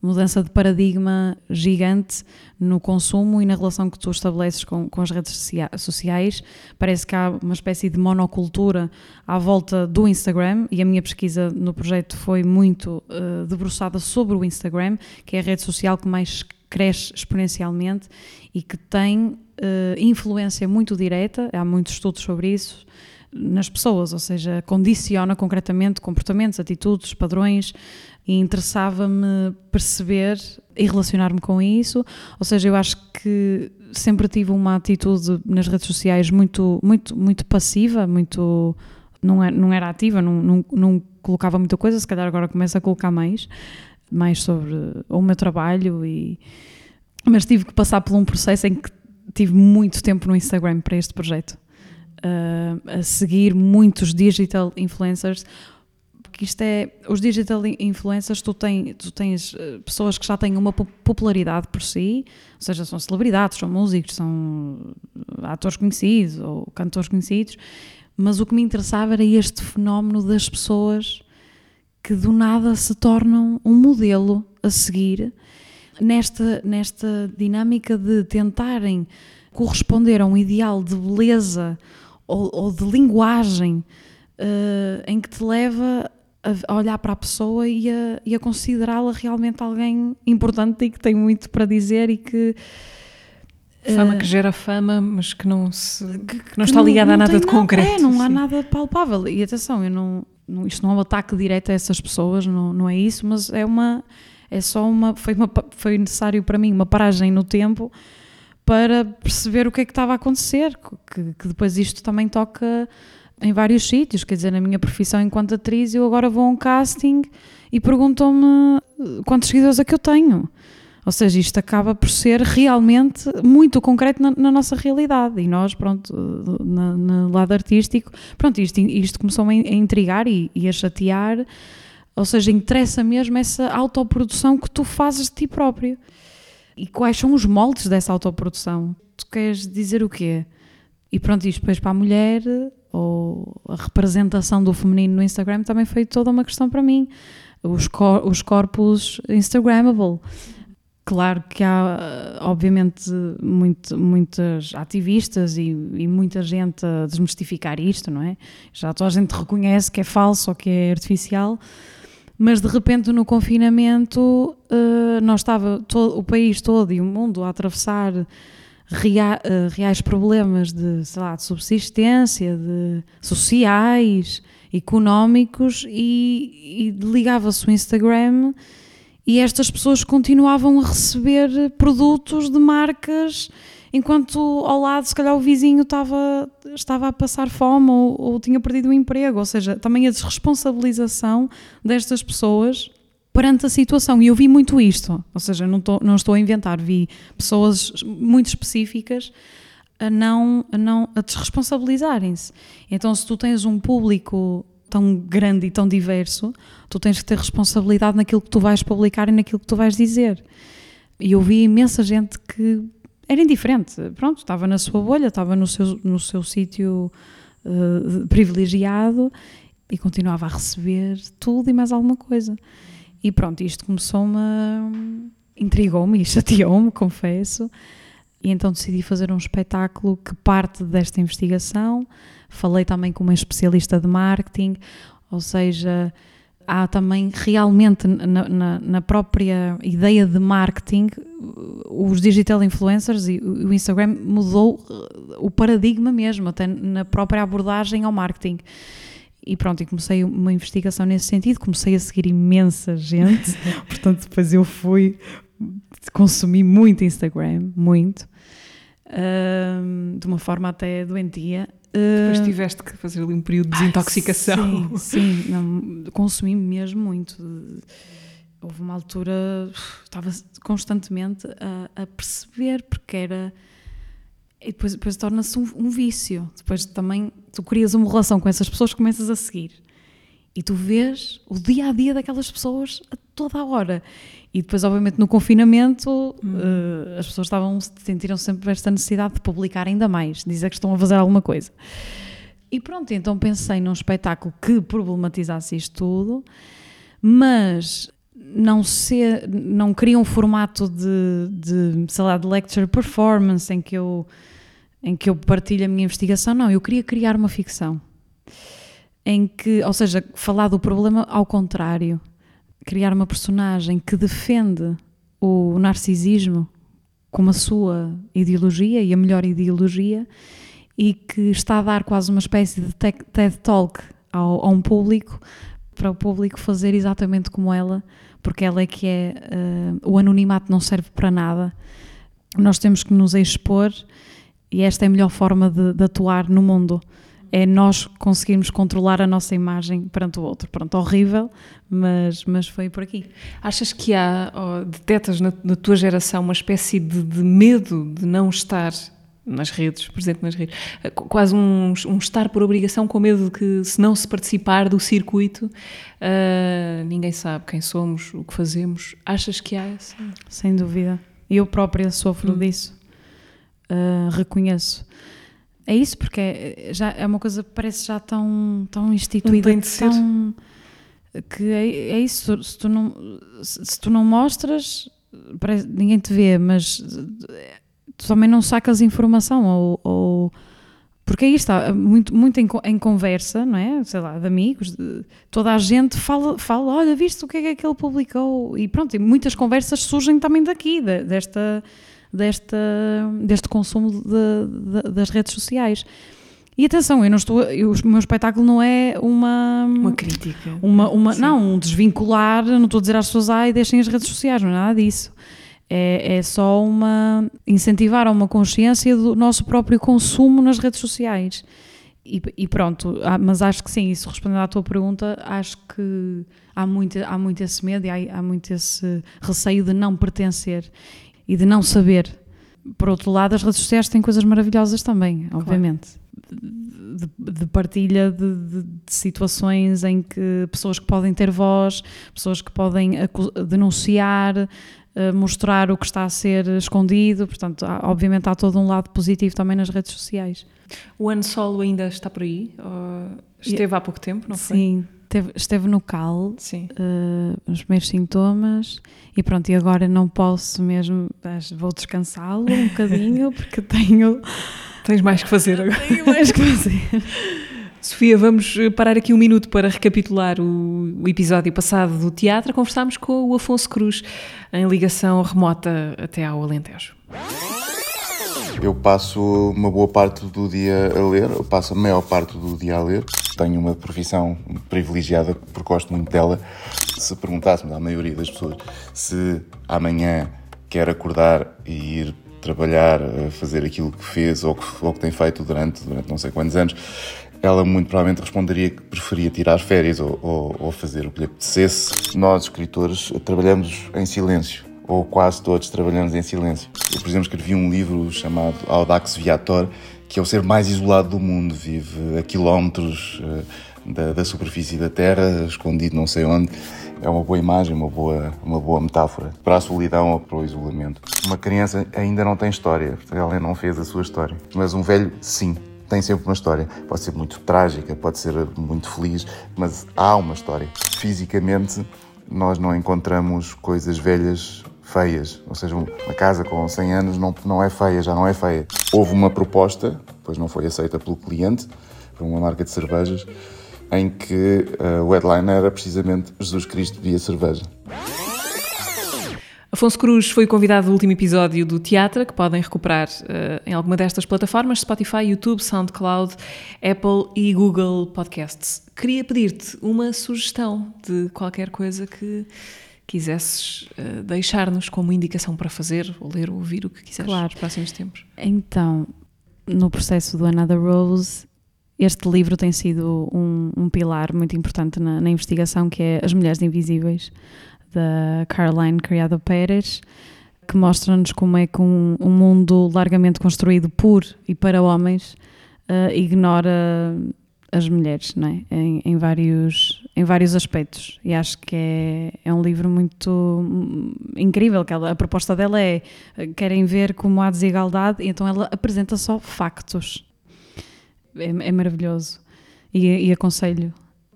mudança de paradigma gigante no consumo e na relação que tu estabeleces com, com as redes sociais. Parece que há uma espécie de monocultura à volta do Instagram e a minha pesquisa no projeto foi muito uh, debruçada sobre o Instagram, que é a rede social que mais cresce exponencialmente e que tem uh, influência muito direta, há muitos estudos sobre isso, nas pessoas, ou seja, condiciona concretamente comportamentos, atitudes, padrões, e interessava-me perceber e relacionar-me com isso. Ou seja, eu acho que sempre tive uma atitude nas redes sociais muito, muito, muito passiva, muito não era, não era ativa, não, não, não colocava muita coisa, se calhar agora começo a colocar mais, mais sobre o meu trabalho e mas tive que passar por um processo em que tive muito tempo no Instagram para este projeto. Uh, a seguir muitos digital influencers, porque isto é, os digital influencers, tu, tem, tu tens uh, pessoas que já têm uma popularidade por si, ou seja, são celebridades, são músicos, são atores conhecidos ou cantores conhecidos, mas o que me interessava era este fenómeno das pessoas que do nada se tornam um modelo a seguir nesta, nesta dinâmica de tentarem corresponder a um ideal de beleza ou, ou de linguagem uh, em que te leva a, olhar para a pessoa e a, e a considerá-la realmente alguém importante e que tem muito para dizer e que Fama uh, que gera fama, mas que não, se, que, que não está ligada a nada de nada, concreto. É, não há nada palpável. E atenção, eu não, não, isto não é um ataque direto a essas pessoas, não, não é isso, mas é uma. É só uma foi, uma. foi necessário para mim uma paragem no tempo para perceber o que é que estava a acontecer, que, que depois isto também toca em vários sítios, quer dizer, na minha profissão enquanto atriz, eu agora vou a um casting e perguntam-me quantos seguidores é que eu tenho. Ou seja, isto acaba por ser realmente muito concreto na, na nossa realidade. E nós, pronto, na, no lado artístico, pronto, isto, isto começou a intrigar e, e a chatear. Ou seja, interessa mesmo essa autoprodução que tu fazes de ti próprio. E quais são os moldes dessa autoprodução? Tu queres dizer o quê? E pronto, isto depois para a mulher, ou a representação do feminino no Instagram também foi toda uma questão para mim. Os, cor os corpos Instagrammable. Claro que há, obviamente, muito, muitas ativistas e, e, muita gente a desmistificar isto, não é? Já toda a gente reconhece que é falso ou que é artificial, mas de repente no confinamento uh, nós estava todo, o país todo e o mundo a atravessar rea, uh, reais problemas de, sei lá, de subsistência, de sociais, económicos e, e ligava-se o Instagram e estas pessoas continuavam a receber produtos de marcas enquanto ao lado, se calhar, o vizinho estava, estava a passar fome ou, ou tinha perdido o emprego. Ou seja, também a desresponsabilização destas pessoas perante a situação. E eu vi muito isto, ou seja, não, não estou a inventar, vi pessoas muito específicas a não a, não, a desresponsabilizarem-se. Então, se tu tens um público tão grande e tão diverso, tu tens que ter responsabilidade naquilo que tu vais publicar e naquilo que tu vais dizer. E eu vi imensa gente que era indiferente, pronto, estava na sua bolha, estava no seu, no seu sítio uh, privilegiado e continuava a receber tudo e mais alguma coisa. E pronto, isto começou-me, intrigou-me e chateou-me, confesso. E então decidi fazer um espetáculo que parte desta investigação. Falei também com uma especialista de marketing, ou seja, há também realmente na, na, na, própria ideia de marketing, os digital influencers e o Instagram mudou uh, o paradigma mesmo, até na própria abordagem ao marketing. E pronto, e comecei uma investigação nesse sentido, comecei a seguir imensa gente, portanto depois eu fui, consumi muito Instagram, muito, de uma forma até doentia, depois tiveste que fazer ali um período de desintoxicação. Sim, sim não, consumi mesmo muito. Houve uma altura, estava constantemente a, a perceber, porque era. E depois, depois torna-se um, um, vício. Depois também tu crias uma relação com essas pessoas começas a seguir. E tu vês o dia a dia daquelas pessoas a toda a hora. E depois, obviamente, no confinamento, hum. uh, as pessoas estavam, sentiram sempre esta necessidade de publicar ainda mais, dizer que estão a fazer alguma coisa. E pronto, então pensei num espetáculo que problematizasse isto tudo, mas não ser, não queria um formato de, de, sei lá, de lecture performance em que eu em que eu partilho a minha investigação, não, eu queria criar uma ficção em que, ou seja, falar do problema ao contrário, criar uma personagem que defende o narcisismo como a sua ideologia e a melhor ideologia e que está a dar quase uma espécie de TED Talk ao, a um público para o público fazer exatamente como ela, porque ela é que é uh, o anonimato não serve para nada. Nós temos que nos expor e esta é a melhor forma de, de atuar no mundo é nós conseguirmos controlar a nossa imagem perante o outro. Pronto, horrível, mas, mas foi por aqui. Achas que há, oh, detetas na, na, tua geração uma espécie de, de, medo de não estar nas redes, presente nas redes, quase um, um, estar por obrigação com medo de que se não se participar do circuito uh, ninguém sabe quem somos, o que fazemos. Achas que há essa? Sem dúvida. Eu própria sofro hum. disso. Uh, reconheço. É isso, porque é, já é uma coisa que parece já tão, tão instituída. Tem de ser. Tão, que é, é, isso, se tu não, se tu não mostras, parece, ninguém te vê, mas tu também não sacas informação ou, ou porque aí está, muito, muito em, em, conversa, não é? Sei lá, de amigos, de, toda a gente fala, fala, olha, viste o que é que, é que ele publicou? E pronto, e muitas conversas surgem também daqui, de, desta desta, deste consumo de, de, das redes sociais. E atenção, eu não estou, eu, o meu espetáculo não é uma uma crítica, uma, uma não um desvincular, não estou a dizer às pessoas ai deixem as redes sociais, não é nada disso. É, é só uma incentivar a uma consciência do nosso próprio consumo nas redes sociais. E, e, pronto, mas acho que sim, isso respondendo à tua pergunta, acho que há muito, há muito esse medo e há, há muito esse receio de não pertencer e de não saber. Por outro lado, as redes sociais têm coisas maravilhosas também, obviamente. De, de, partilha de, de, de, situações em que pessoas que podem ter voz, pessoas que podem denunciar, uh, mostrar o que está a ser escondido. Portanto, há, obviamente há todo um lado positivo também nas redes sociais. O ano solo ainda está por aí? esteve há pouco tempo, não foi? Sim, Esteve, esteve no cal, uh, os primeiros sintomas, e pronto, e agora não posso mesmo, vou descansá-lo um bocadinho, porque tenho. Tens mais que fazer agora. Tenho mais que fazer. Sofia, vamos eh, parar aqui um minuto para recapitular o, o, episódio passado do teatro. Conversámos com o Afonso Cruz em ligação remota até ao Alentejo. Eu passo uma boa parte do dia a ler, eu passo a maior parte do dia a ler. Tenho uma profissão privilegiada porque gosto muito dela. Se perguntássemos à maioria das pessoas se amanhã quer acordar e ir trabalhar, fazer aquilo que fez ou que, ou que tem feito durante, durante não sei quantos anos, ela muito provavelmente responderia que preferia tirar férias ou, ou, ou fazer o que lhe apetecesse. Nós, escritores, trabalhamos em silêncio ou quase todos trabalhamos em silêncio. Eu, por exemplo, escrevi um livro chamado Audax Viator, que é o ser mais isolado do mundo, vive a quilómetros uh, da, da, superfície da Terra, escondido não sei onde. É uma boa imagem, uma boa, uma boa metáfora para a solidão ou para o isolamento. Uma criança ainda não tem história, ela não fez a sua história. Mas um velho, sim, tem sempre uma história. Pode ser muito trágica, pode ser muito feliz, mas há uma história. Fisicamente, nós não encontramos coisas velhas feias. Ou seja, uma casa com 100 anos não, não é feia, já não é feia. Houve uma proposta, pois não foi aceita pelo cliente, para uma marca de cervejas, em que uh, o headline era precisamente Jesus Cristo via cerveja. Afonso Cruz foi convidado do último episódio do Teatro, que podem recuperar uh, em alguma destas plataformas: Spotify, YouTube, SoundCloud, Apple e Google Podcasts. Queria pedir-te uma sugestão de qualquer coisa que quisesses uh, deixar-nos como indicação para fazer, ou ler ou ouvir o que quiseres claro. nos próximos tempos. Então, no processo do Another Rose, este livro tem sido um, um pilar muito importante na, na, investigação, que é As Mulheres Invisíveis, da Caroline Criado Pérez, que mostra-nos como é que um, um, mundo largamente construído por e para homens uh, ignora as mulheres, não é? Em, em, vários, em vários aspectos. E acho que é, é um livro muito incrível. Que ela, a proposta dela é: querem ver como há desigualdade, e então ela apresenta só factos. É, é maravilhoso. E, e aconselho.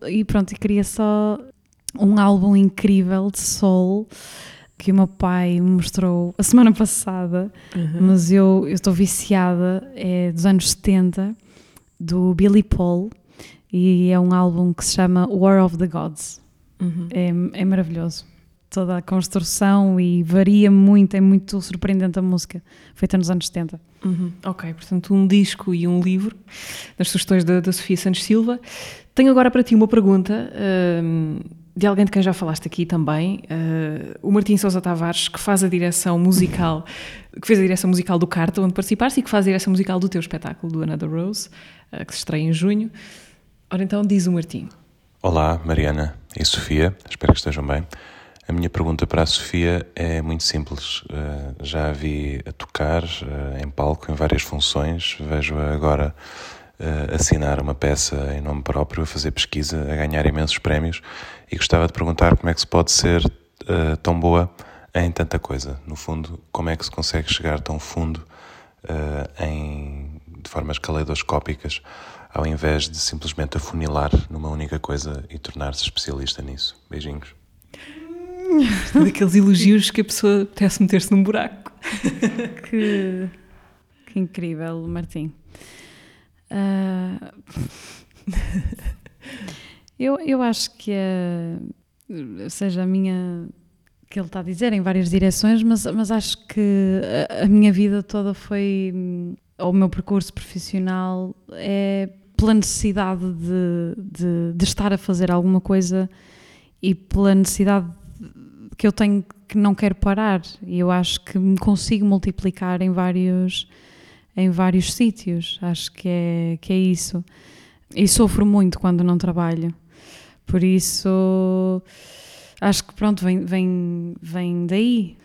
E pronto, e queria só um álbum incrível de soul que o meu pai me mostrou a semana passada, uhum. mas eu estou viciada, é dos anos 70, do Billy Paul e é um álbum que se chama War of the Gods. Uhum. É, é maravilhoso. Toda a construção e varia muito, é muito surpreendente a música, feita nos anos 70. Uhum. Ok, portanto, um disco e um livro, das sugestões da, da Sofia Santos Silva. Tenho agora para ti uma pergunta. de alguém de quem já falaste aqui também, uh, o Martim Sousa Tavares, que faz a direção musical, que fez a direção musical do Carta, onde participaste, e que faz a direção musical do teu espetáculo, do Another Rose, uh, que se estreia em junho. Ora então, diz o Martim. Olá, Mariana e Sofia, espero que estejam bem. A minha pergunta para a Sofia é muito simples. Uh, já a vi a tocar em palco em várias funções, vejo-a agora uh, assinar uma peça em nome próprio, a fazer pesquisa, a ganhar imensos prémios e gostava de perguntar como é que se pode ser tão boa em tanta coisa. No fundo, como é que se consegue chegar tão fundo em, de formas caleidoscópicas ao invés de simplesmente afunilar numa única coisa e tornar-se especialista nisso. Beijinhos. Daqueles elogios que a pessoa pudesse meter-se num buraco. que, que incrível, Martim. Uh, eu, eu acho que é, seja a minha que ele está a dizer em várias direções, mas, mas acho que a, a minha vida toda foi o meu percurso profissional é pela necessidade de, de, de, estar a fazer alguma coisa e pela necessidade que eu tenho que não quero parar e eu acho que me consigo multiplicar em vários em vários sítios. Acho que é, que é isso. E sofro muito quando não trabalho. Por isso, acho que pronto, vem, vem, vem daí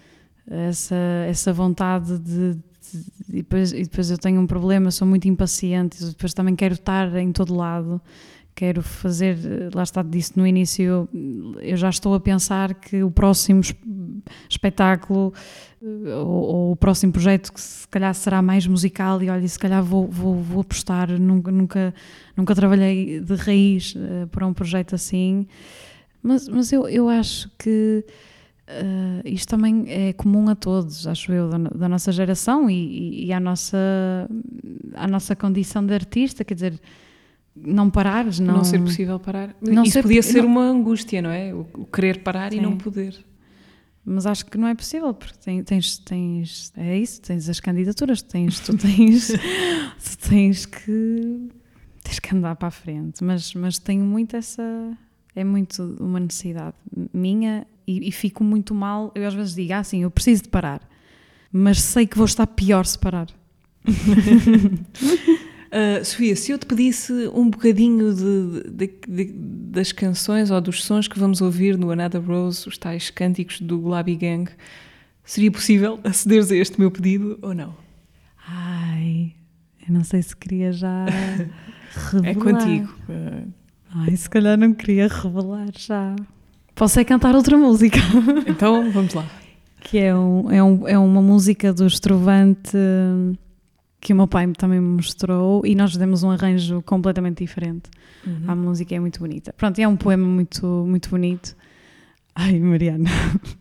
essa, essa vontade de, de e, depois, e depois eu tenho um problema, sou muito impaciente, depois também quero estar em todo lado quero fazer, lá está, disse no início, eu já estou a pensar que o próximo espetáculo eh, ou, ou, o próximo projeto que se calhar será mais musical e olha, se calhar vou, vou, vou apostar, nunca, nunca, nunca trabalhei de raiz uh, para um projeto assim, mas, mas eu, eu acho que Uh, isto também é comum a todos, acho eu, da, da nossa geração e, e, à, nossa, à nossa condição de artista, quer dizer, não parares, não... Não ser possível parar. Não Isso ser, podia ser não... uma angústia, não é? O, o querer parar Sim. e não poder. Mas acho que não é possível, porque tens, tens, é isso, tens as candidaturas, tens, tu tens, tu tens que, tens que andar para a frente, mas, mas tenho muito essa, é muito uma necessidade minha e, e fico muito mal, eu às vezes digo, ah sim, eu preciso de parar, mas sei que vou estar pior se parar. Uh, Sofia, se eu te pedisse um bocadinho de, de, de, das canções ou dos sons que vamos ouvir no Another Rose, os tais cânticos do Gulabi Gang, seria possível acederes a este meu pedido ou não? Ai, eu não sei se queria já revelar. É contigo. Uh... Ai, se calhar não queria revelar já. Posso é cantar outra música. Então, vamos lá. Que é, um, é, um, é uma música do Estrovante que o meu pai também me mostrou e nós demos um arranjo completamente diferente. Uhum. A música é muito bonita. Pronto, é um poema muito, muito bonito. Ai, Mariana.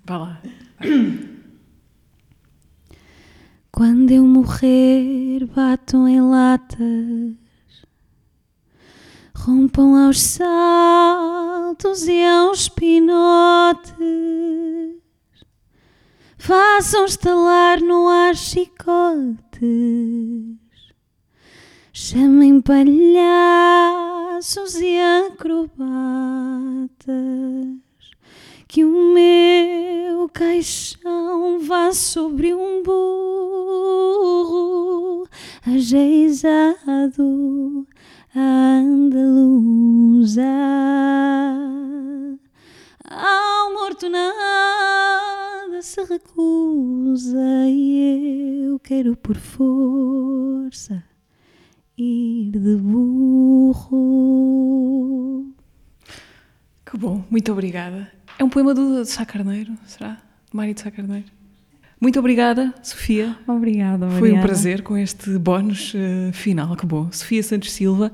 Vá lá. Quando eu morrer, batam em latas, rompam aos saltos e aos pinotes, façam estalar no ar chicote chamem palhaços e acrobatas, que o meu caixão vá sobre um burro ajeizado andaluza. Ao morto nada se recusa e eu quero por força ir de burro. Que bom, muito obrigada. É um poema do Sá Carneiro, será? Mário de Sá Carneiro. Muito obrigada, Sofia. Obrigada, Mariana. Foi um prazer com este bónus uh, final, que bom. Sofia Santos Silva.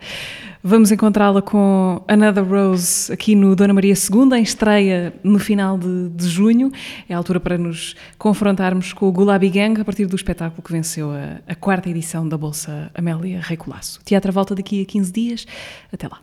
Vamos encontrá-la com Another Rose aqui no Dona Maria II, em estreia no final de, de, junho. É a altura para nos confrontarmos com o Gulabi Gang a partir do espetáculo que venceu a, a quarta edição da Bolsa Amélia Rei Colasso. O teatro volta daqui a 15 dias. Até lá.